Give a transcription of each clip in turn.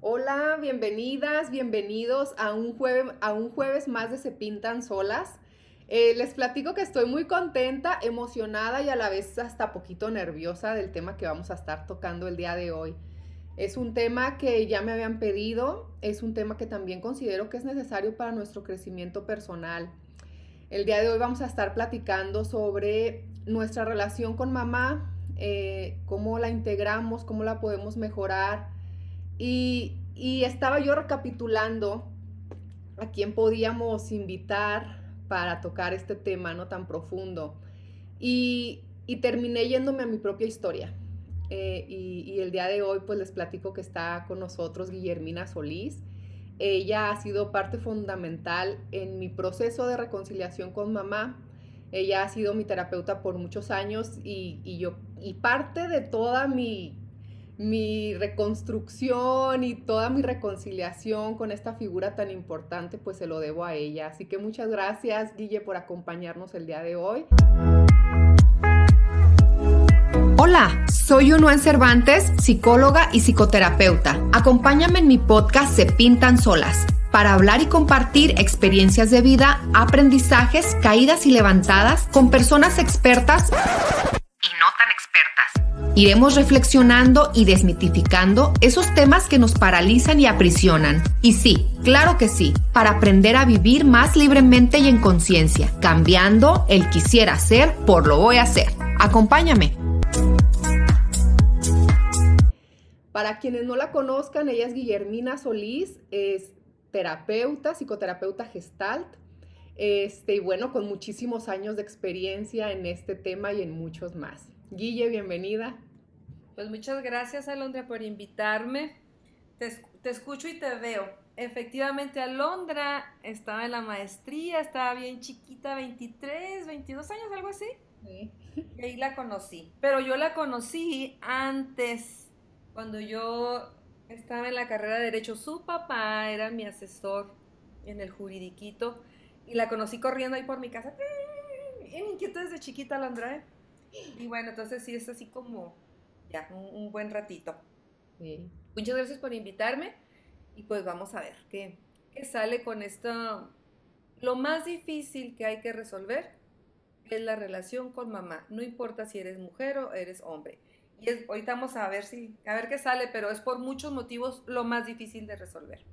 Hola, bienvenidas, bienvenidos a un, jueves, a un jueves más de Se Pintan Solas. Eh, les platico que estoy muy contenta, emocionada y a la vez hasta poquito nerviosa del tema que vamos a estar tocando el día de hoy. Es un tema que ya me habían pedido, es un tema que también considero que es necesario para nuestro crecimiento personal. El día de hoy vamos a estar platicando sobre nuestra relación con mamá, eh, cómo la integramos, cómo la podemos mejorar. Y, estaba yo recapitulando a quién podíamos invitar para tocar este tema no tan profundo. Y, terminé yéndome a mi propia historia. Eh, y, el día de hoy pues les platico que está con nosotros Guillermina Solís. Ella ha sido parte fundamental en mi proceso de reconciliación con mamá. Ella ha sido mi terapeuta por muchos años y, yo, y parte de toda mi, mi reconstrucción y toda mi reconciliación con esta figura tan importante, pues se lo debo a ella. Así que muchas gracias, Guille, por acompañarnos el día de hoy. Hola, soy Unuan Cervantes, psicóloga y psicoterapeuta. Acompáñame en mi podcast Se Pintan Solas para hablar y compartir experiencias de vida, aprendizajes, caídas y levantadas con personas expertas Iremos reflexionando y desmitificando esos temas que nos paralizan y aprisionan. Y sí, claro que sí, para aprender a vivir más libremente y en conciencia, cambiando el quisiera ser por lo voy a hacer. Acompáñame. Para quienes no la conozcan, ella es Guillermina Solís, es terapeuta, psicoterapeuta gestalt, este, y bueno, con muchísimos años de experiencia en este tema y en muchos más. Guille, bienvenida. Pues muchas gracias, Alondra, por invitarme. Te, te, escucho y te veo. Efectivamente, Alondra estaba en la maestría, estaba bien chiquita, 23, 22 años, algo así. Sí. Y ahí la conocí. Pero yo la conocí antes, cuando yo estaba en la carrera de Derecho. Su papá era mi asesor en el juridiquito y la conocí corriendo ahí por mi casa. En inquieto desde chiquita, la Andrade. Y bueno, entonces sí es así como ya un, buen ratito. Muchas gracias por invitarme y pues vamos a ver qué, qué sale con esto. Lo más difícil que hay que resolver es la relación con mamá. No importa si eres mujer o eres hombre. Y es, ahorita vamos a ver si, a ver qué sale, pero es por muchos motivos lo más difícil de resolver.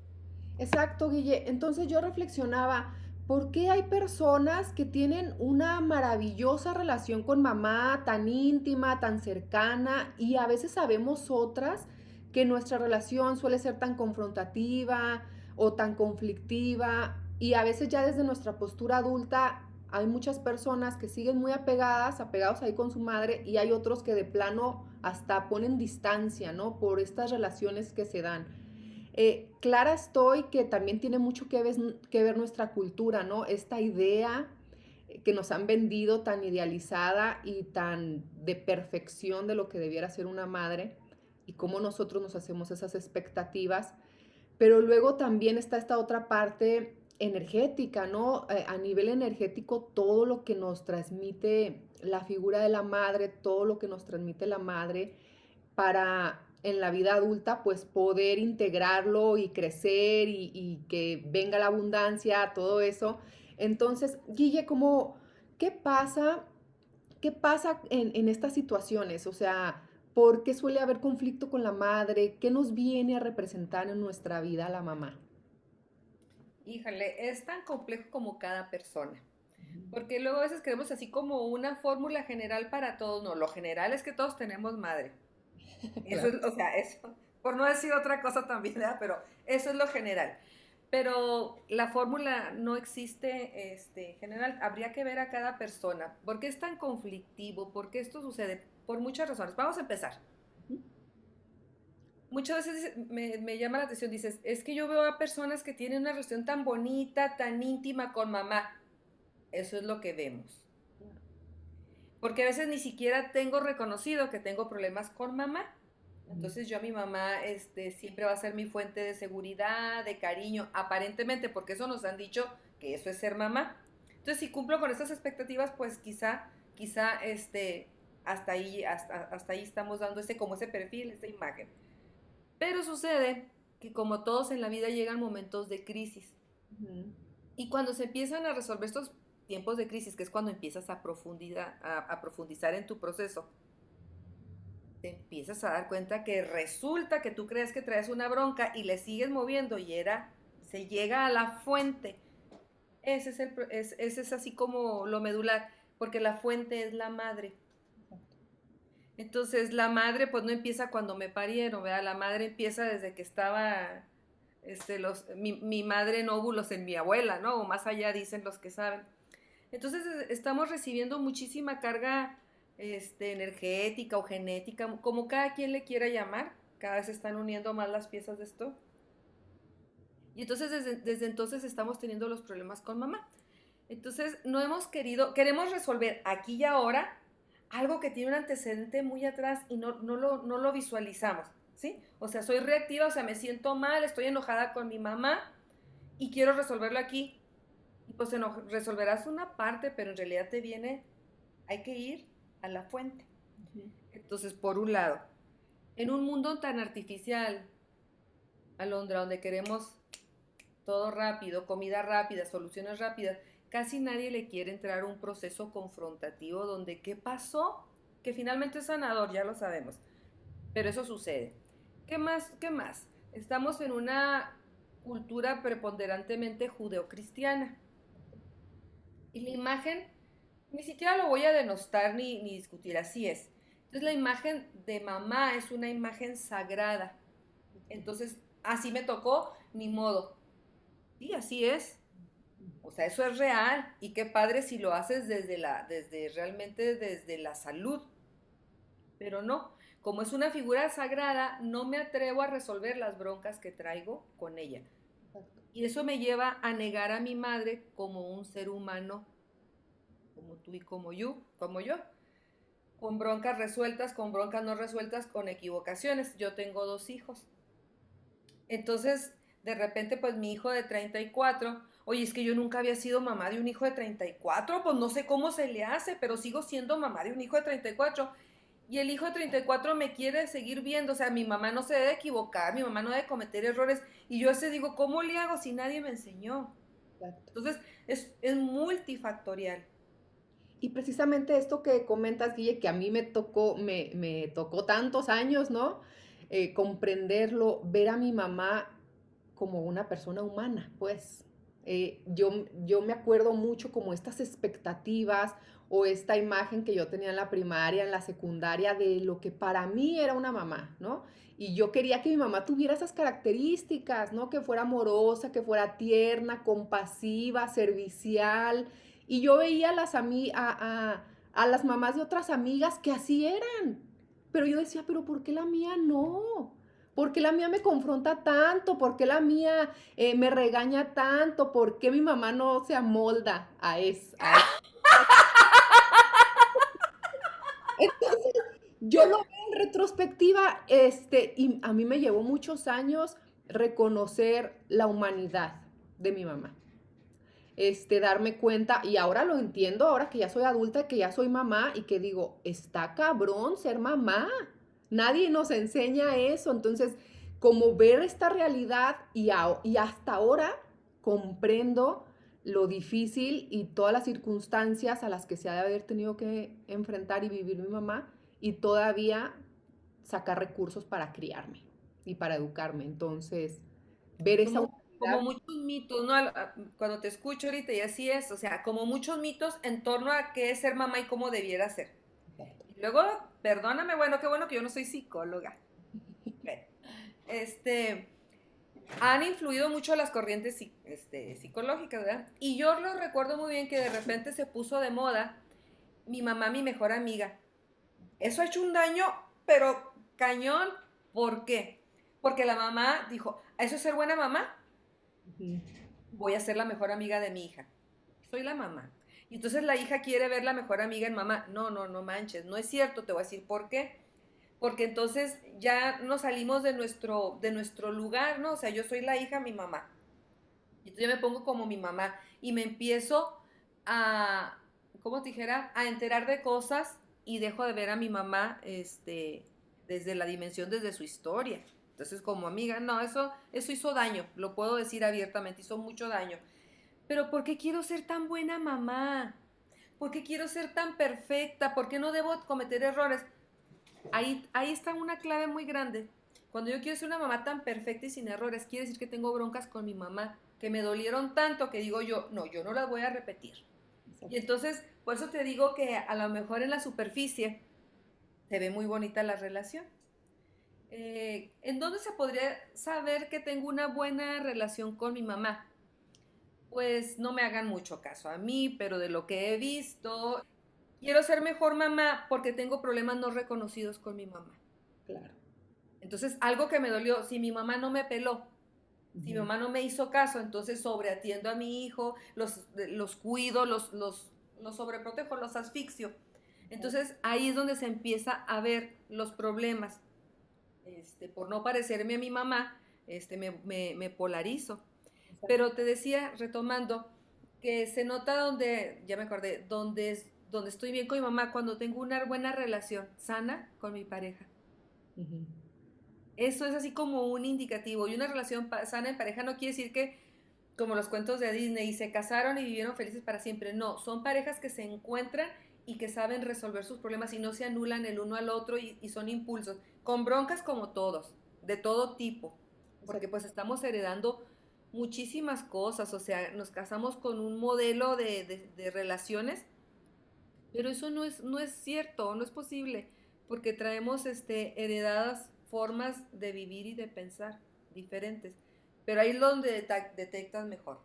Exacto, Guille. Entonces yo reflexionaba, ¿por qué hay personas que tienen una maravillosa relación con mamá, tan íntima, tan cercana, y a veces sabemos otras que nuestra relación suele ser tan confrontativa o tan conflictiva, y a veces ya desde nuestra postura adulta hay muchas personas que siguen muy apegadas, apegados ahí con su madre, y hay otros que de plano hasta ponen distancia, ¿no? Por estas relaciones que se dan. Eh, clara estoy que también tiene mucho que ver, nuestra cultura, ¿no? Esta idea que nos han vendido tan idealizada y tan de perfección de lo que debiera ser una madre y cómo nosotros nos hacemos esas expectativas. Pero luego también está esta otra parte energética, ¿no? Eh, a nivel energético, todo lo que nos transmite la figura de la madre, todo lo que nos transmite la madre para en la vida adulta, pues poder integrarlo y crecer y, que venga la abundancia, todo eso. Entonces, Guille, ¿cómo, ¿qué pasa? ¿Qué pasa en, en estas situaciones? O sea, ¿por qué suele haber conflicto con la madre? ¿Qué nos viene a representar en nuestra vida la mamá? híjole, es tan complejo como cada persona. Porque luego a veces queremos así como una fórmula general para todos. No, lo general es que todos tenemos madre. Eso es, o sea, eso, por no decir otra cosa también, ¿verdad? pero eso es lo general. Pero la fórmula no existe este, general. Habría que ver a cada persona. ¿Por qué es tan conflictivo? ¿Por qué esto sucede? Por muchas razones. Vamos a empezar muchas veces me, llama la atención, dices, es que yo veo a personas que tienen una relación tan bonita, tan íntima con mamá. Eso es lo que vemos. Porque a veces ni siquiera tengo reconocido que tengo problemas con mamá. Entonces yo a mi mamá este, siempre va a ser mi fuente de seguridad, de cariño, aparentemente, porque eso nos han dicho que eso es ser mamá. Entonces si cumplo con esas expectativas, pues quizá, quizá este, hasta ahí, hasta, hasta ahí estamos dando ese, como ese perfil, esa imagen. Pero sucede que como todos en la vida llegan momentos de crisis. Y cuando se empiezan a resolver estos tiempos de crisis, que es cuando empiezas a, profundidad, a, profundizar en tu proceso, te empiezas a dar cuenta que resulta que tú crees que traes una bronca y le sigues moviendo y era, se llega a la fuente. Ese es, el, ese es así como lo medular, porque la fuente es la madre. Entonces la madre pues no empieza cuando me parieron, ¿verdad? La madre empieza desde que estaba este, los, mi, mi, madre en óvulos en mi abuela, ¿no? O más allá dicen los que saben. Entonces estamos recibiendo muchísima carga este, energética o genética, como cada quien le quiera llamar. Cada vez se están uniendo más las piezas de esto. Y entonces desde, desde entonces estamos teniendo los problemas con mamá. Entonces no hemos querido, queremos resolver aquí y ahora algo que tiene un antecedente muy atrás y no, no, lo, no lo visualizamos, ¿sí? O sea, soy reactiva, o sea, me siento mal, estoy enojada con mi mamá y quiero resolverlo aquí. Y pues resolverás una parte, pero en realidad te viene, hay que ir a la fuente. Entonces, por un lado, en un mundo tan artificial, Alondra, donde queremos todo rápido, comida rápida, soluciones rápidas, casi nadie le quiere entrar a un proceso confrontativo donde ¿qué pasó? Que finalmente es sanador, ya lo sabemos. Pero eso sucede. ¿Qué más? ¿Qué más? Estamos en una cultura preponderantemente judeocristiana. Y la imagen, ni siquiera lo voy a denostar ni, ni discutir, así es. Entonces la imagen de mamá es una imagen sagrada. Entonces, así me tocó, ni modo. Y así es. O sea, eso es real y qué padre si lo haces desde la, desde realmente desde la salud. Pero no, como es una figura sagrada, no me atrevo a resolver las broncas que traigo con ella. Y eso me lleva a negar a mi madre como un ser humano, como tú y como yo, como yo. Con broncas resueltas, con broncas no resueltas, con equivocaciones. Yo tengo dos hijos. Entonces, de repente, pues mi hijo de 34 Oye, es que yo nunca había sido mamá de un hijo de 34, pues no sé cómo se le hace, pero sigo siendo mamá de un hijo de 34. Y el hijo de 34 me quiere seguir viendo, o sea, mi mamá no se debe equivocar, mi mamá no debe cometer errores. Y yo ese digo, ¿cómo le hago si nadie me enseñó? Entonces, es, multifactorial. Y precisamente esto que comentas, Guille, que a mí me tocó, me, me tocó tantos años, ¿no? Eh, comprenderlo, ver a mi mamá como una persona humana, pues, eh, yo, yo me acuerdo mucho como estas expectativas o esta imagen que yo tenía en la primaria, en la secundaria, de lo que para mí era una mamá, ¿no? Y yo quería que mi mamá tuviera esas características, ¿no? Que fuera amorosa, que fuera tierna, compasiva, servicial. Y yo veía a las, a, a, a las mamás de otras amigas que así eran. Pero yo decía, pero ¿por qué la mía no? ¿Por qué la mía me confronta tanto? ¿Por qué la mía eh, me regaña tanto? ¿Por qué mi mamá no se amolda a eso? Entonces, yo lo veo en retrospectiva, este, y a mí me llevó muchos años reconocer la humanidad de mi mamá. Este, darme cuenta, y ahora lo entiendo, ahora que ya soy adulta, que ya soy mamá, y que digo, está cabrón ser mamá. Nadie nos enseña eso. Entonces, como ver esta realidad y, y hasta ahora comprendo lo difícil y todas las circunstancias a las que se ha de haber tenido que enfrentar y vivir mi mamá y todavía sacar recursos para criarme y para educarme. Entonces, ver esa... Como, muchos mitos, ¿no? Cuando te escucho ahorita y así es, o sea, como muchos mitos en torno a qué es ser mamá y cómo debiera ser. Luego, perdóname, bueno, qué bueno que yo no soy psicóloga. Este, han influido mucho las corrientes este, psicológicas, ¿verdad? Y yo lo recuerdo muy bien que de repente se puso de moda mi mamá, mi mejor amiga. Eso ha hecho un daño, pero cañón. ¿Por qué? Porque la mamá dijo, ¿eso es ser buena mamá? Voy a ser la mejor amiga de mi hija. Soy la mamá. Y entonces la hija quiere ver la mejor amiga en mamá. No, no, no manches, no es cierto, te voy a decir por qué. Porque entonces ya nos salimos de nuestro, de nuestro lugar, ¿no? O sea, yo soy la hija, mi mamá. Y entonces yo me pongo como mi mamá y me empiezo a, ¿cómo te dijera? A enterar de cosas y dejo de ver a mi mamá este, desde la dimensión, desde su historia. Entonces, como amiga, no, eso, eso hizo daño, lo puedo decir abiertamente, hizo mucho daño. Pero ¿por qué quiero ser tan buena mamá? ¿Por qué quiero ser tan perfecta? ¿Por qué no debo cometer errores? Ahí, ahí está una clave muy grande. Cuando yo quiero ser una mamá tan perfecta y sin errores, quiere decir que tengo broncas con mi mamá, que me dolieron tanto que digo yo, no, yo no las voy a repetir. Y entonces, por eso te digo que a lo mejor en la superficie se ve muy bonita la relación. Eh, ¿En dónde se podría saber que tengo una buena relación con mi mamá? Pues no me hagan mucho caso a mí, pero de lo que he visto, quiero ser mejor mamá porque tengo problemas no reconocidos con mi mamá. Claro. Entonces, algo que me dolió, si mi mamá no me peló, si mi mamá no me hizo caso, entonces sobreatiendo a mi hijo, los, los cuido, los, los, los sobreprotejo, los asfixio. Entonces ahí es donde se empieza a ver los problemas. Este, por no parecerme a mi mamá, este, me, me, polarizo. Pero te decía, retomando, que se nota donde, ya me acordé, donde, donde estoy bien con mi mamá, cuando tengo una buena relación sana con mi pareja. Eso es así como un indicativo. Y una relación sana en pareja no quiere decir que, como los cuentos de Disney, se casaron y vivieron felices para siempre. No, son parejas que se encuentran y que saben resolver sus problemas y no se anulan el uno al otro y, son impulsos. Con broncas como todos, de todo tipo. Porque pues estamos heredando muchísimas cosas. O sea, nos casamos con un modelo de, de relaciones. Pero eso no es, no es cierto, no es posible. Porque traemos este, heredadas formas de vivir y de pensar diferentes. Pero ahí es donde detectas mejor.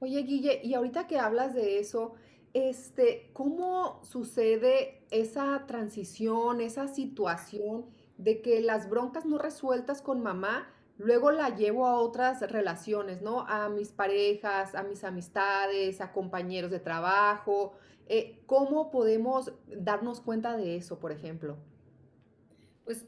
Oye, Guille, y ahorita que hablas de eso, este, ¿cómo sucede esa transición, esa situación de que las broncas no resueltas con mamá, luego la llevo a otras relaciones, ¿no? A mis parejas, a mis amistades, a compañeros de trabajo. Eh, ¿Cómo podemos darnos cuenta de eso, por ejemplo? Pues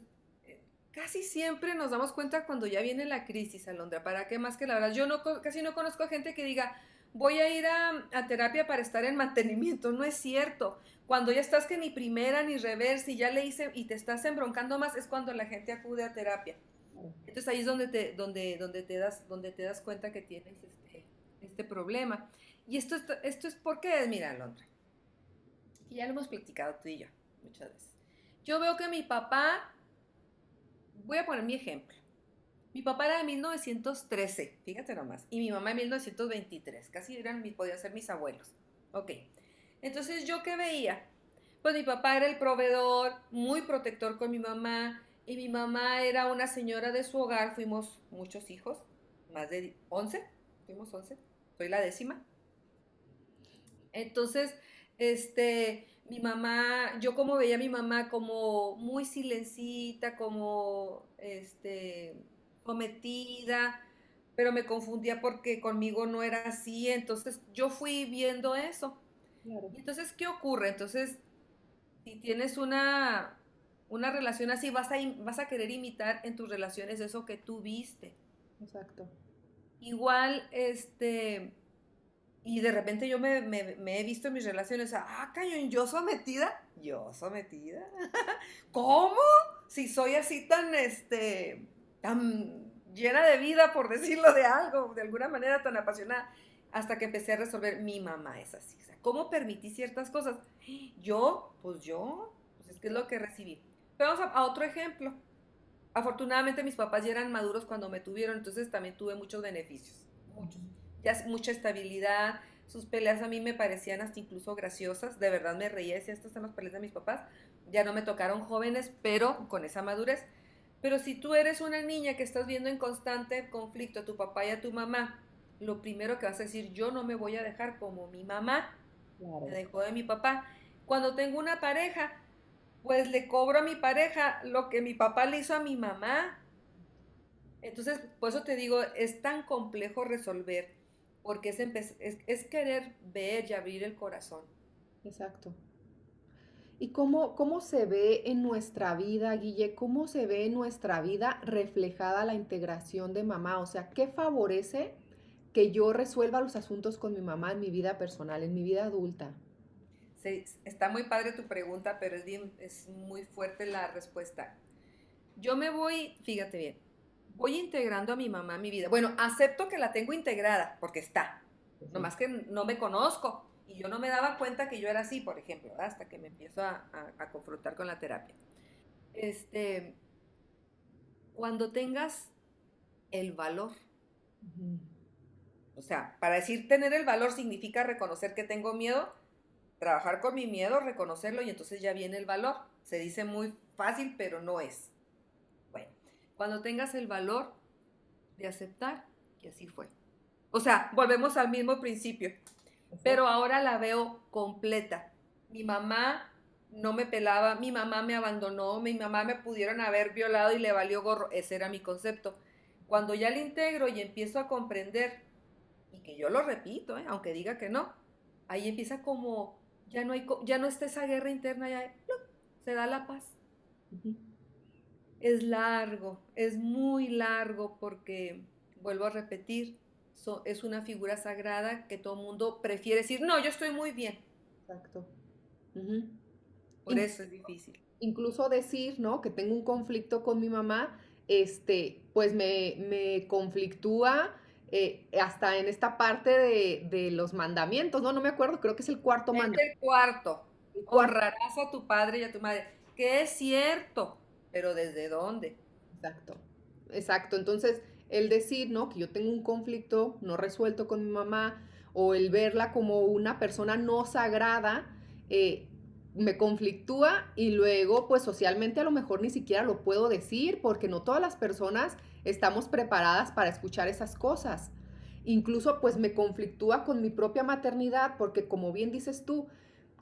casi siempre nos damos cuenta cuando ya viene la crisis, Alondra. ¿Para qué más que la verdad? Yo no, casi no conozco a gente que diga, voy a ir a, terapia para estar en mantenimiento. No es cierto. Cuando ya estás que ni primera ni reversa y ya le hice y te estás embroncando más, es cuando la gente acude a terapia. Entonces ahí es donde te, donde, donde te, das, donde te das cuenta que tienes este, este problema. Y esto, esto es porque, mira, Alondra, y ya lo hemos platicado tú y yo muchas veces. Yo veo que mi papá voy a poner mi ejemplo. Mi papá era de 1913, fíjate nomás, y mi mamá de 1923, casi eran, podían ser mis abuelos. Ok, entonces yo qué veía, pues mi papá era el proveedor, muy protector con mi mamá, y mi mamá era una señora de su hogar, fuimos muchos hijos, más de 11, fuimos 11, soy la décima. Entonces, este, mi mamá, yo como veía a mi mamá como muy silencita, como este cometida, pero me confundía porque conmigo no era así, entonces yo fui viendo eso. entonces, ¿qué ocurre? Entonces, si tienes una, una relación así, vas a, vas a querer imitar en tus relaciones eso que tú viste. Exacto. Igual, este, y de repente yo me, he visto en mis relaciones, ah, cañón, yo sometida, yo sometida. ¿Cómo? Si soy así tan, este, tan llena de vida, por decirlo de algo, de alguna manera tan apasionada, hasta que empecé a resolver, mi mamá es así. O sea, ¿cómo permití ciertas cosas? Yo, pues yo, pues es que es lo que recibí. Pero vamos a, a otro ejemplo. Afortunadamente mis papás ya eran maduros cuando me tuvieron, entonces también tuve muchos beneficios, muchos ya mucha estabilidad. Sus peleas a mí me parecían hasta incluso graciosas. De verdad me reía, decía, estas son las peleas de mis papás. Ya no me tocaron jóvenes, pero con esa madurez. Pero si tú eres una niña que estás viendo en constante conflicto a tu papá y a tu mamá, lo primero que vas a decir, yo no me voy a dejar como mi mamá me dejó de mi papá. Cuando tengo una pareja, pues le cobro a mi pareja lo que mi papá le hizo a mi mamá. Entonces, por eso te digo, es tan complejo resolver porque es, es, querer ver y abrir el corazón. Exacto. ¿Y cómo, cómo se ve en nuestra vida, Guille? ¿Cómo se ve en nuestra vida reflejada la integración de mamá? O sea, ¿qué favorece que yo resuelva los asuntos con mi mamá en mi vida personal, en mi vida adulta? Sí, está muy padre tu pregunta, pero es, bien, es muy fuerte la respuesta. Yo me voy, fíjate bien, voy integrando a mi mamá en mi vida. Bueno, acepto que la tengo integrada, porque está. Nomás que no me conozco. Y yo no me daba cuenta que yo era así, por ejemplo, hasta que me empiezo a, confrontar con la terapia. Este, cuando tengas el valor, o sea, para decir tener el valor significa reconocer que tengo miedo, trabajar con mi miedo, reconocerlo y entonces ya viene el valor. Se dice muy fácil, pero no es. Cuando tengas el valor de aceptar que así fue. O sea, volvemos al mismo principio, pero ahora la veo completa. Mi mamá no me pelaba, mi mamá me abandonó, mi mamá me pudieron haber violado y le valió gorro. Ese era mi concepto. Cuando ya le integro y empiezo a comprender, y que yo lo repito, ¿eh? aunque diga que no, ahí empieza como, ya no, hay, ya no está esa guerra interna, ya se da la paz. Es largo, es muy largo porque, vuelvo a repetir, es una figura sagrada que todo el mundo prefiere decir, no, yo estoy muy bien. Exacto. Por eso es difícil. Incluso decir, ¿no? Que tengo un conflicto con mi mamá, este, pues me, me conflictúa eh, hasta en esta parte de, los mandamientos, ¿no? No me acuerdo, creo que es el cuarto mandamiento. el cuarto. Honrarás a tu padre y a tu madre. Que es cierto, pero ¿desde dónde? Exacto, exacto. Entonces, el decir, ¿no? Que yo tengo un conflicto no resuelto con mi mamá o el verla como una persona no sagrada, eh, me conflictúa y luego pues socialmente a lo mejor ni siquiera lo puedo decir porque no todas las personas estamos preparadas para escuchar esas cosas. Incluso pues me conflictúa con mi propia maternidad porque como bien dices tú,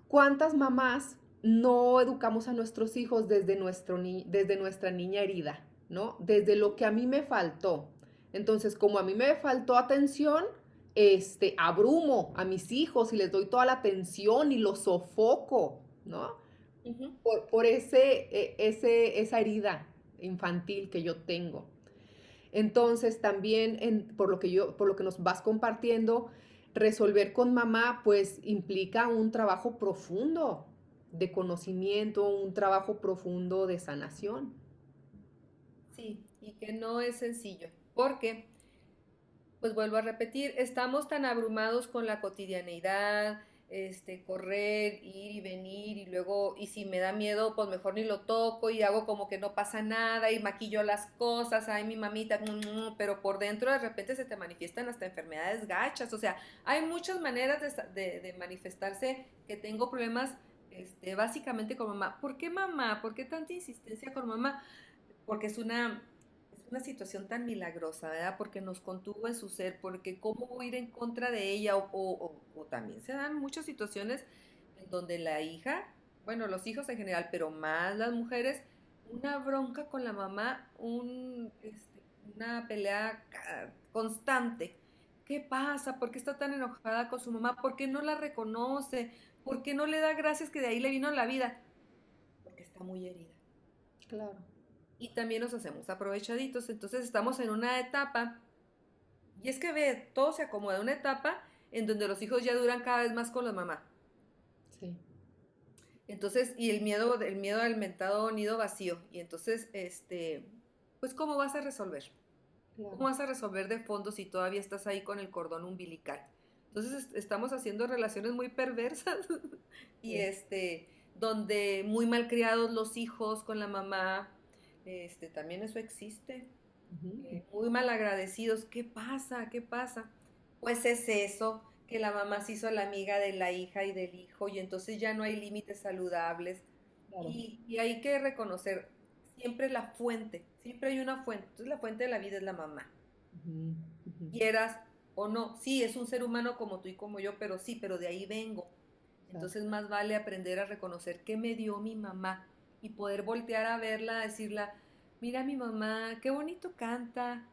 ¿cuántas mamás no educamos a nuestros hijos desde, nuestro desde nuestra niña herida, ¿no? Desde lo que a mí me faltó. Entonces, como a mí me faltó atención, este, abrumo a mis hijos y les doy toda la atención y los sofoco, ¿no? por, ese, e, ese, esa herida infantil que yo tengo. Entonces, también por, lo que yo, por lo que nos vas compartiendo, resolver con mamá, pues implica un trabajo profundo de conocimiento, un trabajo profundo de sanación. Sí, y que no es sencillo, porque, pues vuelvo a repetir, estamos tan abrumados con la cotidianeidad, este, correr, ir y venir y luego, y si me da miedo, pues mejor ni lo toco y hago como que no pasa nada y maquillo las cosas, ay mi mamita, mm, mm, pero por dentro de repente se te manifiestan hasta enfermedades gachas, o sea, hay muchas maneras de, manifestarse que tengo problemas este, básicamente con mamá. ¿Por qué mamá? ¿Por qué tanta insistencia con mamá? Porque es una una situación tan milagrosa, ¿verdad? Porque nos contuvo en su ser, porque cómo ir en contra de ella, o, también se dan muchas situaciones en donde la hija, bueno, los hijos en general, pero más las mujeres, una bronca con la mamá, un, este, una pelea constante. ¿Qué pasa? ¿Por qué está tan enojada con su mamá? ¿Por qué no la reconoce? ¿Por qué no le da gracias que de ahí le vino la vida? Porque está muy herida. Claro y también nos hacemos aprovechaditos. Entonces estamos en una etapa, y es que ve, todo se acomoda, una etapa en donde los hijos ya duran cada vez más con la mamá. Sí. Entonces, y el miedo, el miedo al mentado nido vacío. Y entonces, este, pues, ¿cómo vas a resolver? ¿Cómo vas a resolver de fondo si todavía estás ahí con el cordón umbilical? Entonces, estamos haciendo relaciones muy perversas y este, donde muy mal criados los hijos con la mamá, este, también eso existe. Eh, muy mal agradecidos. ¿Qué pasa? ¿Qué pasa? Pues es eso, que la mamá se hizo la amiga de la hija y del hijo y entonces ya no hay límites saludables. Y, hay que reconocer siempre la fuente, siempre hay una fuente. Entonces la fuente de la vida es la mamá. Quieras o no, sí, es un ser humano como tú y como yo, pero sí, pero de ahí vengo. Entonces más vale aprender a reconocer qué me dio mi mamá, y poder voltear a verla, decirla, mira mi mamá, qué bonito canta.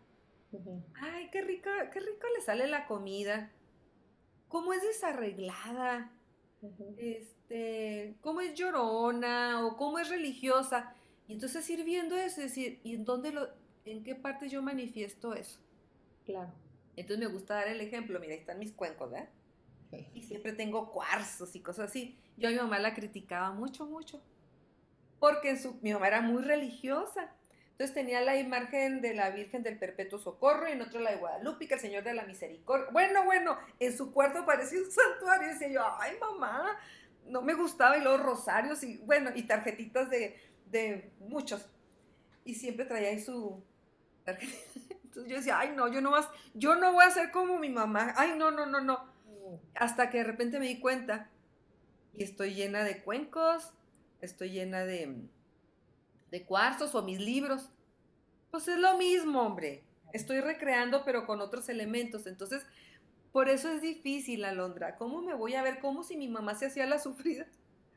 Ay, qué rico, qué rico le sale la comida. Cómo es desarreglada. Este, cómo es llorona o cómo es religiosa. Y entonces ir viendo eso, decir, ¿y en dónde lo, en qué parte yo manifiesto eso? Claro. Entonces me gusta dar el ejemplo, mira, ahí están mis cuencos, ¿verdad? Y siempre tengo cuarzos y cosas así. Yo a mi mamá la criticaba mucho, mucho porque su, mi mamá era muy religiosa. Entonces tenía la imagen de la Virgen del Perpetuo Socorro y en otro la de Guadalupe, el Señor de la Misericordia. Bueno, bueno, en su cuarto parecía un santuario y decía yo, ay mamá, no me gustaba y los rosarios y bueno, y tarjetitas de, de muchos. Y siempre traía ahí su tarjetita. Entonces yo decía, ay no, yo no, más, yo no voy a ser como mi mamá, ay no, no, no, no. Hasta que de repente me di cuenta y estoy llena de cuencos, estoy llena de de cuarzos o mis libros. Pues es lo mismo, hombre. Estoy recreando, pero con otros elementos. Entonces, por eso es difícil, Alondra. ¿Cómo me voy a ver? Como si mi mamá se hacía la sufrida.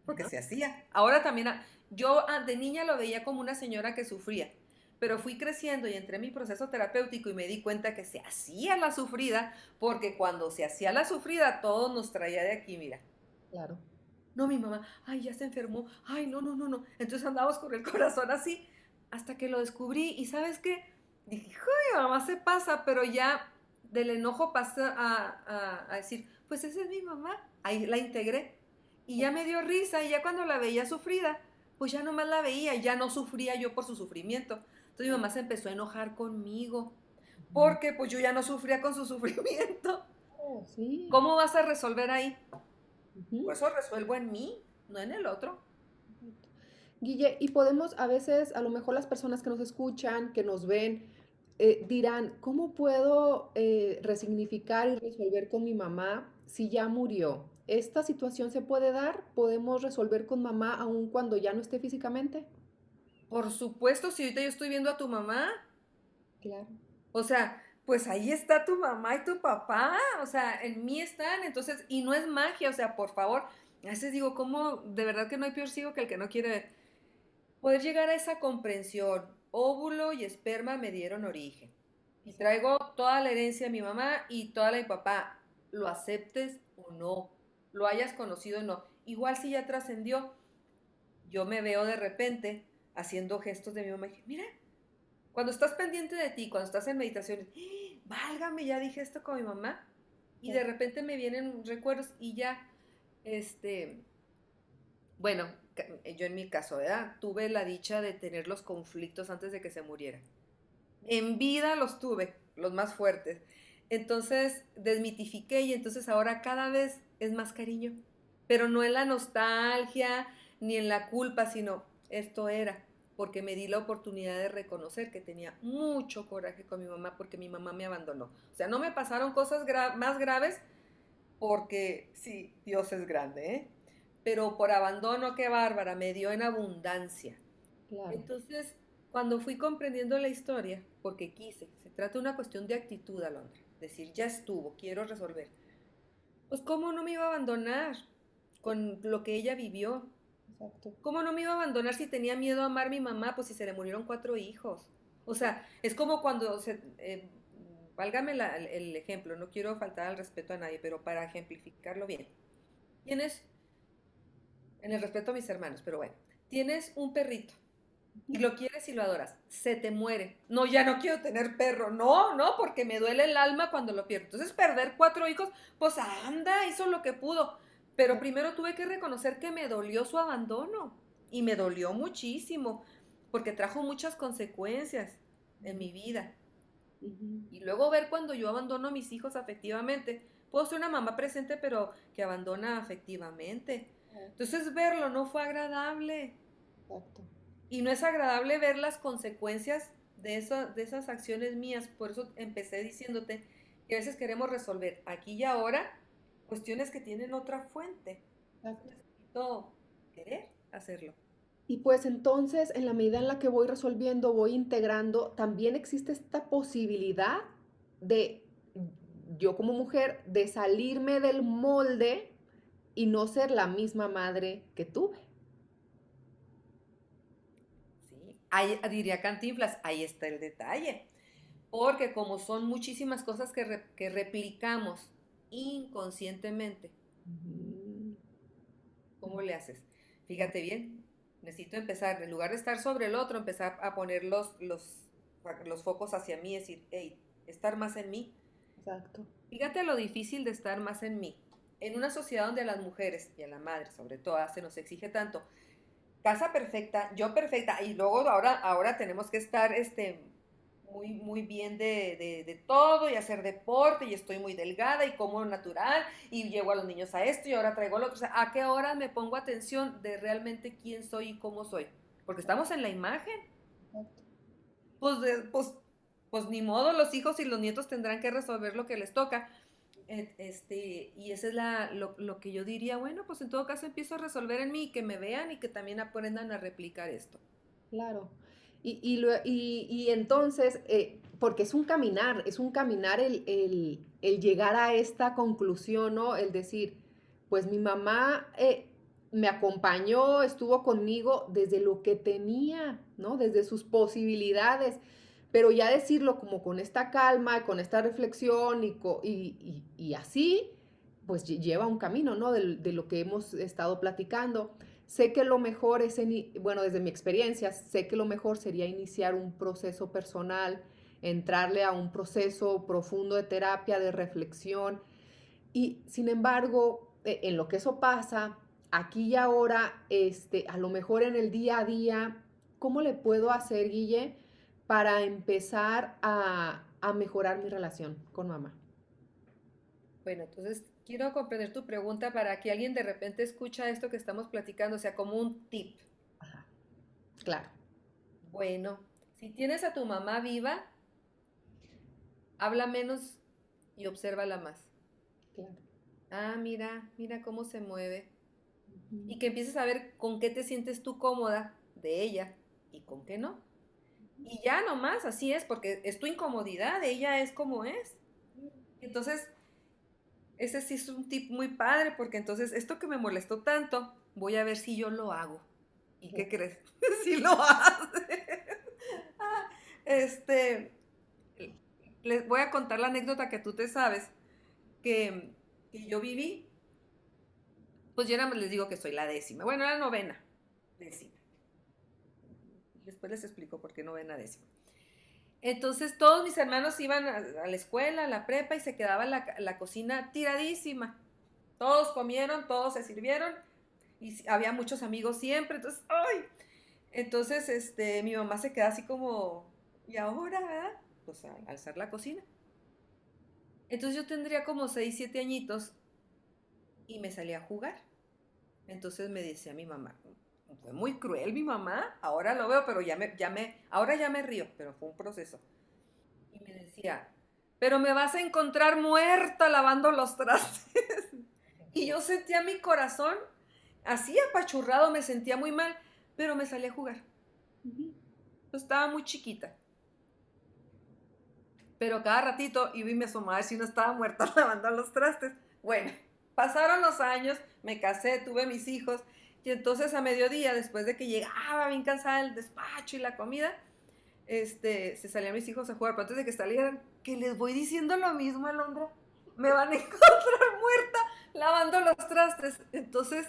Porque se hacía. Ahora también, yo ah, de niña lo veía como una señora que sufría. Pero fui creciendo y entré en mi proceso terapéutico y me di cuenta que se hacía la sufrida, porque cuando se hacía la sufrida, todo nos traía de aquí, mira. Claro no, mi mamá, ay, ya se enfermó, ay, no, no, no, no. Entonces andábamos con el corazón así, hasta que lo descubrí y sabes qué, dije, ay, mamá se pasa, pero ya del enojo pasé a, a, decir, pues esa es mi mamá, ahí la integré. Y ya me dio risa y ya cuando la veía sufrida, pues ya nomás la veía, ya no sufría yo por su sufrimiento. Entonces mi mamá se empezó a enojar conmigo, porque pues yo ya no sufría con su sufrimiento. Oh, sí. ¿Cómo vas a resolver ahí? Por eso resuelvo en mí, no en el otro. Guille, y podemos a veces, a lo mejor las personas que nos escuchan, que nos ven, eh, dirán, ¿cómo puedo eh, resignificar y resolver con mi mamá si ya murió? ¿Esta situación se puede dar? ¿Podemos resolver con mamá aun cuando ya no esté físicamente? Por supuesto, si ahorita yo estoy viendo a tu mamá. Claro. O sea, pues ahí está tu mamá y tu papá, o sea, en mí están, entonces, y no es magia, o sea, por favor, a veces digo, ¿cómo? De verdad que no hay peor ciego que el que no quiere ver. Poder llegar a esa comprensión, óvulo y esperma me dieron origen. Y traigo toda la herencia de mi mamá y toda la de mi papá, lo aceptes o no, lo hayas conocido o no. Igual si ya trascendió, yo me veo de repente haciendo gestos de mi mamá y dije, mira, cuando estás pendiente de ti, cuando estás en meditación, ¡Ah! válgame, ya dije esto con mi mamá. Y de repente me vienen recuerdos y ya, este, bueno, yo en mi caso, ¿verdad? Tuve la dicha de tener los conflictos antes de que se muriera. En vida los tuve, los más fuertes. Entonces desmitifiqué y entonces ahora cada vez es más cariño. Pero no en la nostalgia ni en la culpa, sino esto era porque me di la oportunidad de reconocer que tenía mucho coraje con mi mamá porque mi mamá me abandonó. O sea, no me pasaron cosas más graves porque sí, Dios es grande, ¿eh? Pero por abandono, qué bárbara, me dio en abundancia. Entonces, cuando fui comprendiendo la historia, porque quise, se trata de una cuestión de actitud, Alondra, decir, ya estuvo, quiero resolver. Pues, ¿cómo no me iba a abandonar con lo que ella vivió? ¿Cómo no me iba a abandonar si tenía miedo a amar a mi mamá? Pues si se le murieron cuatro hijos. O sea, es como cuando se... Eh, válgame el, ejemplo, no quiero faltar al respeto a nadie, pero para ejemplificarlo bien. Tienes, en el respeto a mis hermanos, pero bueno, tienes un perrito y lo quieres y lo adoras, se te muere. No, ya no quiero tener perro. No, no, porque me duele el alma cuando lo pierdo. Entonces, perder cuatro hijos, pues anda, hizo lo que pudo. Pero primero tuve que reconocer que me dolió su abandono y me dolió muchísimo porque trajo muchas consecuencias en mi vida. Y luego ver cuando yo abandono a mis hijos afectivamente. Puedo ser una mamá presente, pero que abandona afectivamente. Entonces verlo no fue agradable. Y no es agradable ver las consecuencias de, de esas acciones mías. Por eso empecé diciéndote que a veces queremos resolver aquí y ahora cuestiones que tienen otra fuente. Necesito querer hacerlo. Y pues entonces, en la medida en la que voy resolviendo, voy integrando, también existe esta posibilidad de, yo como mujer, de salirme del molde y no ser la misma madre que tuve. Sí, ahí, diría Cantinflas, ahí está el detalle. Porque como son muchísimas cosas que, que replicamos inconscientemente. ¿Cómo le haces? Fíjate bien, necesito empezar, en lugar de estar sobre el otro, empezar a poner los, los, los focos hacia mí, decir, hey, estar más en mí. Exacto. Fíjate lo difícil de estar más en mí. En una sociedad donde a las mujeres y a la madre, sobre todo, se nos exige tanto, casa perfecta, yo perfecta, y luego ahora, ahora tenemos que estar este, muy, muy bien de, de, todo y hacer deporte y estoy muy delgada y como natural y llevo a los niños a esto y ahora traigo lo otro. O sea, ¿a qué hora me pongo atención de realmente quién soy y cómo soy? Porque estamos en la imagen. Pues, pues, pues ni modo, los hijos y los nietos tendrán que resolver lo que les toca. Este, y ese es la, lo, lo, que yo diría, bueno, pues en todo caso empiezo a resolver en mí y que me vean y que también aprendan a replicar esto. Claro. Y, y, y, y entonces, eh, porque es un caminar, es un caminar el, el, el, llegar a esta conclusión, ¿no? El decir, pues mi mamá eh, me acompañó, estuvo conmigo desde lo que tenía, ¿no? Desde sus posibilidades. Pero ya decirlo como con esta calma, con esta reflexión y, y, y así, pues lleva un camino, ¿no? De, lo que hemos estado platicando. Sé que lo mejor es, bueno, desde mi experiencia, sé que lo mejor sería iniciar un proceso personal, entrarle a un proceso profundo de terapia, de reflexión. Y sin embargo, e, en lo que eso pasa, aquí y ahora, este, a lo mejor en el día a día, ¿cómo le puedo hacer, Guille, para empezar a, a mejorar mi relación con mamá? Bueno, entonces quiero comprender tu pregunta para que alguien de repente escucha esto que estamos platicando, o sea, como un tip. Ajá. Claro. Bueno, si tienes a tu mamá viva, habla menos y obsérvala más. Claro. Ah, mira, mira cómo se mueve. Y que empieces a ver con qué te sientes tú cómoda de ella y con qué no. Y ya nomás, así es, porque es tu incomodidad, ella es como es. Entonces, ese sí es un tip muy padre porque entonces esto que me molestó tanto, voy a ver si yo lo hago. ¿Y qué crees? si lo hace. Ah, este, les voy a contar la anécdota que tú te sabes, que, yo viví. Pues yo nada más les digo que soy la décima. Bueno, la novena décima. Después les explico por qué novena décima. Entonces todos mis hermanos iban a, la escuela, a la prepa y se quedaba la, cocina tiradísima. Todos comieron, todos se sirvieron y había muchos amigos siempre. Entonces, ¡ay! Entonces, este, mi mamá se queda así como, ¿y ahora, verdad? Pues alzar la cocina. Entonces yo tendría como 6, 7 añitos y me salía a jugar. Entonces me decía mi mamá, fue muy cruel mi mamá, ahora lo veo, pero ya me, ya me, ahora ya me río, pero fue un proceso. Y me decía, pero me vas a encontrar muerta lavando los trastes. y yo sentía mi corazón así apachurrado, me sentía muy mal, pero me salí a jugar. estaba muy chiquita. Pero cada ratito iba y me asomaba si no estaba muerta lavando los trastes. Bueno, pasaron los años, me casé, tuve mis hijos y entonces a mediodía, después de que llegaba bien cansada el despacho y la comida, este, se salían mis hijos a jugar. Pero antes de que salieran, que les voy diciendo lo mismo, Alondra, me van a encontrar muerta lavando los trastes. Entonces,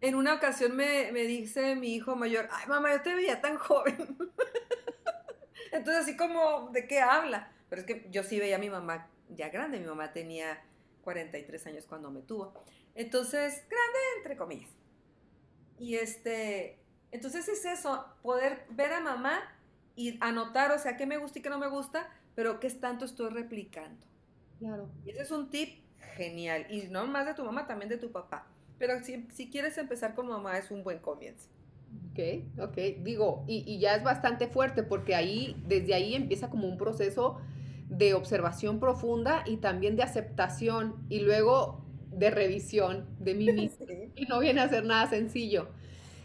en una ocasión me, me dice mi hijo mayor, ay mamá, yo te veía tan joven. Entonces, así como, ¿de qué habla? Pero es que yo sí veía a mi mamá ya grande, mi mamá tenía 43 años cuando me tuvo. Entonces, grande entre comillas. Y este, entonces es eso, poder ver a mamá y anotar, o sea, qué me gusta y qué no me gusta, pero qué es tanto estoy replicando. Claro. Y ese es un tip genial. Y no más de tu mamá, también de tu papá. Pero si, si quieres empezar con mamá, es un buen comienzo. Ok, ok. Digo, y, y ya es bastante fuerte porque ahí, desde ahí empieza como un proceso de observación profunda y también de aceptación. Y luego de revisión de mí misma y no viene a ser nada sencillo.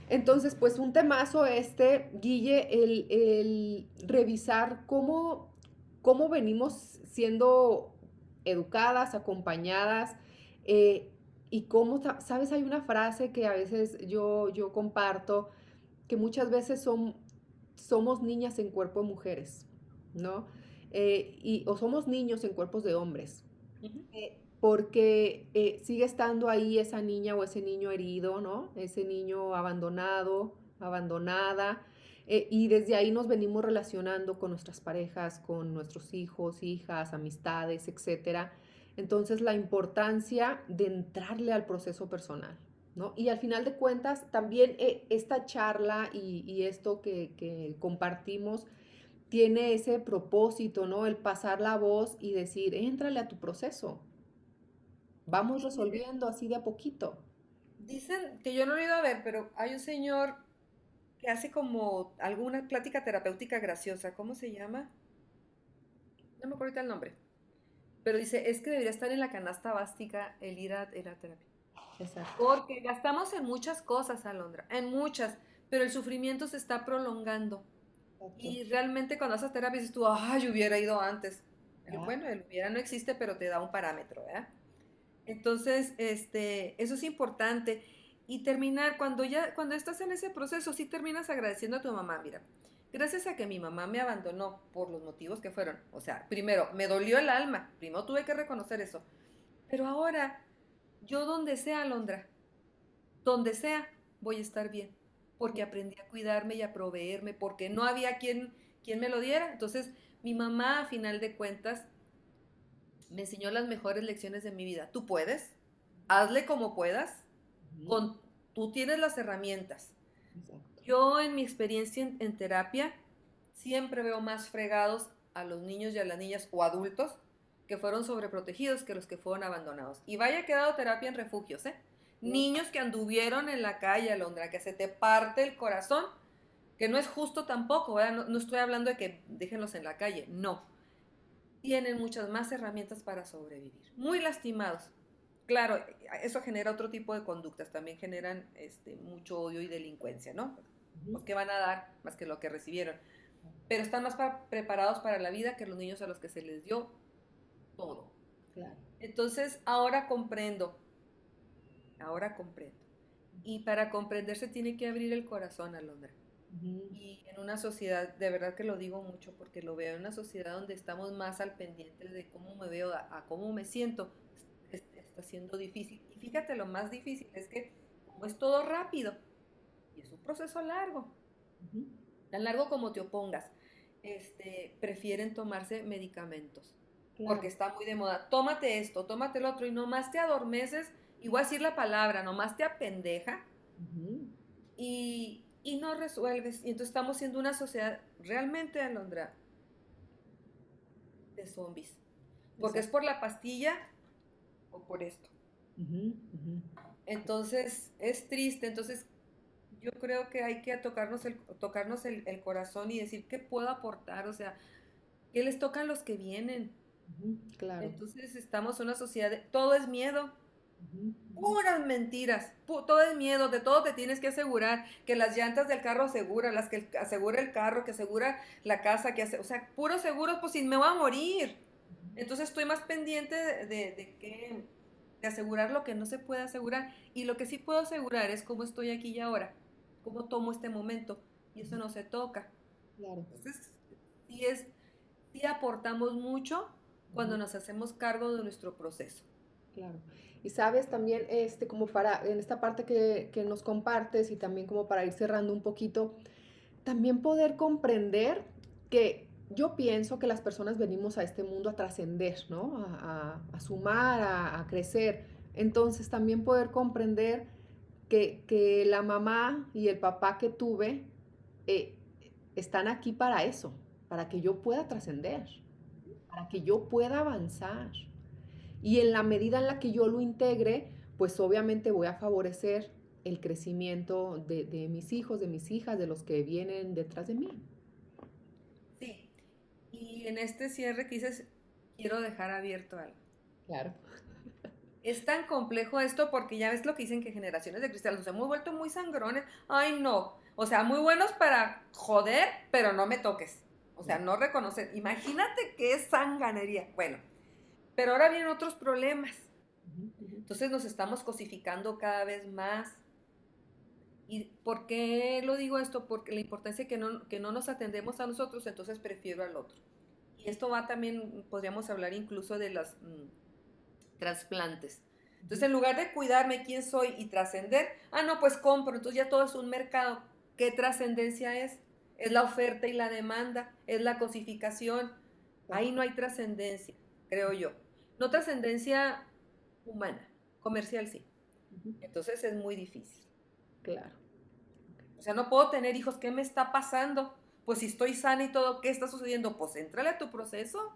Entonces, pues un temazo este, Guille, el, revisar cómo, cómo venimos siendo educadas, acompañadas, eh, y cómo, sabes, hay una frase que a veces yo, yo comparto, que muchas veces son, somos niñas en cuerpo de mujeres, ¿no? Eh, y, o somos niños en cuerpos de hombres porque eh, sigue estando ahí esa niña o ese niño herido, ¿no? Ese niño abandonado, abandonada. Eh, y desde ahí nos venimos relacionando con nuestras parejas, con nuestros hijos, hijas, amistades, etc. Entonces la importancia de entrarle al proceso personal, ¿no? Y al final de cuentas, también eh, esta charla y, esto que, que, compartimos tiene ese propósito, ¿no? El pasar la voz y decir, éntrale a tu proceso. Vamos resolviendo así de a poquito. Dicen que yo no lo he ido a ver, pero hay un señor que hace como alguna plática terapéutica graciosa. ¿Cómo se llama? No me acuerdo el nombre. Pero dice, es que debería estar en la canasta básica el ir a, la terapia. Exacto. Porque gastamos en muchas cosas, Alondra, en muchas, pero el sufrimiento se está prolongando. Y realmente cuando haces terapia dices tú, ay, hubiera ido antes. Bueno, el hubiera no existe, pero te da un parámetro, ¿verdad? Entonces, este, eso es importante. Y terminar, cuando ya, cuando estás en ese proceso, sí terminas agradeciendo a tu mamá, mira, gracias a que mi mamá me abandonó por los motivos que fueron, o sea, primero, me dolió el alma, primero tuve que reconocer eso, pero ahora, yo donde sea, Alondra, donde sea, voy a estar bien, porque aprendí a cuidarme y a proveerme, porque no había quien, quien me lo diera. Entonces, mi mamá, a final de cuentas, me enseñó las mejores lecciones de mi vida. Tú puedes, hazle como puedas, con, tú tienes las herramientas. Yo en mi experiencia en, terapia siempre veo más fregados a los niños y a las niñas o adultos que fueron sobreprotegidos que los que fueron abandonados. Y vaya quedado terapia en refugios, ¿eh? Niños que anduvieron en la calle, Alondra, que se te parte el corazón, que no es justo tampoco, No, no estoy hablando de que déjenlos en la calle, no tienen muchas más herramientas para sobrevivir. Muy lastimados. Claro, eso genera otro tipo de conductas, también generan este, mucho odio y delincuencia, ¿no? Pues, ¿Qué van a dar más que lo que recibieron? Pero están más preparados para la vida que los niños a los que se les dio todo. Entonces, ahora comprendo, ahora comprendo. Y para comprender se tiene que abrir el corazón, Alondra. Y en una sociedad, de verdad que lo digo mucho porque lo veo en una sociedad donde estamos más al pendiente de cómo me veo, a, cómo me siento, está siendo difícil. Y fíjate, lo más difícil es que como es todo rápido y es un proceso largo, tan largo como te opongas, este, prefieren tomarse medicamentos. Porque está muy de moda. Tómate esto, tómate el otro y nomás te adormeces, y voy a decir la palabra, nomás te apendeja. Y, y no resuelves. Y entonces estamos siendo una sociedad realmente, Alondra, de zombies. Porque es por la pastilla o por esto. Entonces, es triste. Entonces, yo creo que hay que tocarnos el, tocarnos el, corazón y decir, ¿qué puedo aportar? O sea, ¿qué les tocan los que vienen? Claro. Entonces, estamos en una sociedad de, todo es miedo Puras mentiras, todo es miedo, de todo te tienes que asegurar, que las llantas del carro aseguran, las que asegura el carro, que asegura la casa, que hace, o sea, puros seguros, pues si me voy a morir. Entonces estoy más pendiente de, de, que, de asegurar lo que no se puede asegurar. Y lo que sí puedo asegurar es cómo estoy aquí y ahora, cómo tomo este momento. Y eso no se toca. Claro. Entonces, sí, es, sí aportamos mucho cuando nos hacemos cargo de nuestro proceso. Claro. Y sabes también, este, como para, en esta parte que, que, nos compartes y también como para ir cerrando un poquito, también poder comprender que yo pienso que las personas venimos a este mundo a trascender, ¿no? A, sumar, a, a, crecer. Entonces también poder comprender que, que, la mamá y el papá que tuve eh, están aquí para eso, para que yo pueda trascender, para que yo pueda avanzar. Y en la medida en la que yo lo integre, pues obviamente voy a favorecer el crecimiento de, mis hijos, de mis hijas, de los que vienen detrás de mí. Sí. Y en este cierre que dices, quiero dejar abierto algo. Claro. Es tan complejo esto porque ya ves lo que dicen que generaciones de cristianos nos hemos vuelto muy sangrones. Ay, no. O sea, muy buenos para joder, pero no me toques. O sea, no reconocer. Imagínate qué sanganería. Bueno, pero ahora vienen otros problemas. Entonces nos estamos cosificando cada vez más. ¿Y por qué lo digo esto? Porque la importancia que no, que no nos atendemos a nosotros, entonces prefiero al otro. Y esto va también, podríamos hablar incluso de los mm, trasplantes. Entonces, en lugar de cuidarme quién soy y trascender, ah, no, pues compro, entonces ya todo es un mercado. ¿Qué trascendencia es? Es la oferta y la demanda, es la cosificación. Ahí no hay trascendencia, creo yo. No trascendencia humana, comercial sí. Entonces es muy difícil. Claro. O sea, no puedo tener hijos, ¿qué me está pasando? Pues si estoy sana y todo, ¿qué está sucediendo? Pues entrale a tu proceso.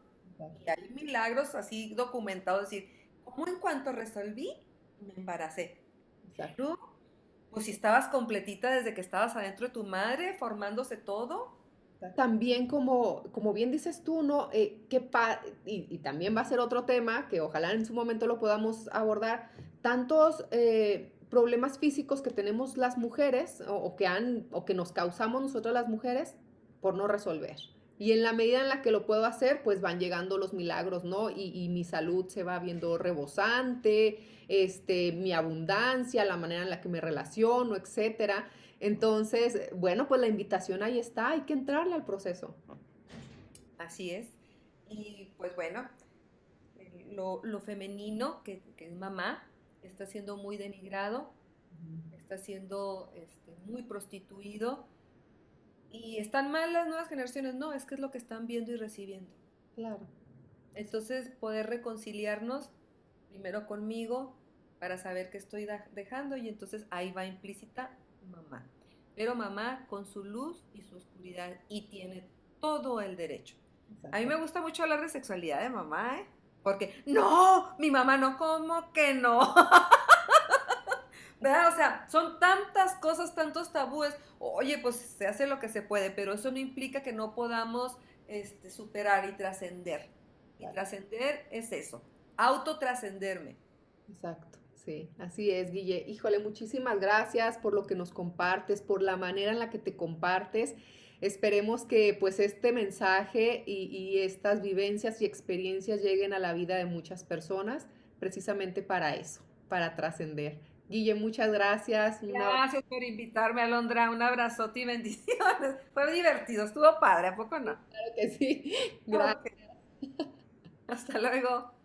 Y hay milagros así documentados, decir, ¿cómo en cuanto resolví, me embaracé? Exacto. Pues si estabas completita desde que estabas adentro de tu madre, formándose todo, también como, como bien dices tú, ¿no? Eh, y, también va a ser otro tema que ojalá en su momento lo podamos abordar, tantos eh, problemas físicos que tenemos las mujeres o, que han, o que nos causamos nosotros las mujeres por no resolver. Y en la medida en la que lo puedo hacer, pues van llegando los milagros, ¿no? Y, y, mi salud se va viendo rebosante, este, mi abundancia, la manera en la que me relaciono, etcétera. Entonces, bueno, pues la invitación ahí está, hay que entrarle al proceso. Así es. Y pues bueno, lo, femenino, que, es mamá, está siendo muy denigrado, está siendo este, muy prostituido. Y están mal las nuevas generaciones, no, es que es lo que están viendo y recibiendo. Claro. Entonces, poder reconciliarnos primero conmigo para saber qué estoy dejando y entonces ahí va implícita mamá. Pero mamá con su luz y su oscuridad y tiene todo el derecho. A mí me gusta mucho hablar de sexualidad de mamá, ¿eh? Porque, no, mi mamá no, ¿cómo que no? ¿Verdad? O sea, son tantas cosas, tantos tabúes. Oye, pues se hace lo que se puede, pero eso no implica que no podamos este, superar y trascender. Y trascender es eso, autotrascenderme. Exacto. Sí, así es, Guille. Híjole, muchísimas gracias por lo que nos compartes, por la manera en la que te compartes. Esperemos que pues este mensaje y, estas vivencias y experiencias lleguen a la vida de muchas personas precisamente para eso, para trascender. Guille, muchas gracias. Gracias por invitarme, Alondra. Un abrazote y bendiciones. Fue divertido, estuvo padre, ¿a poco no? Claro que sí. Gracias. Hasta luego.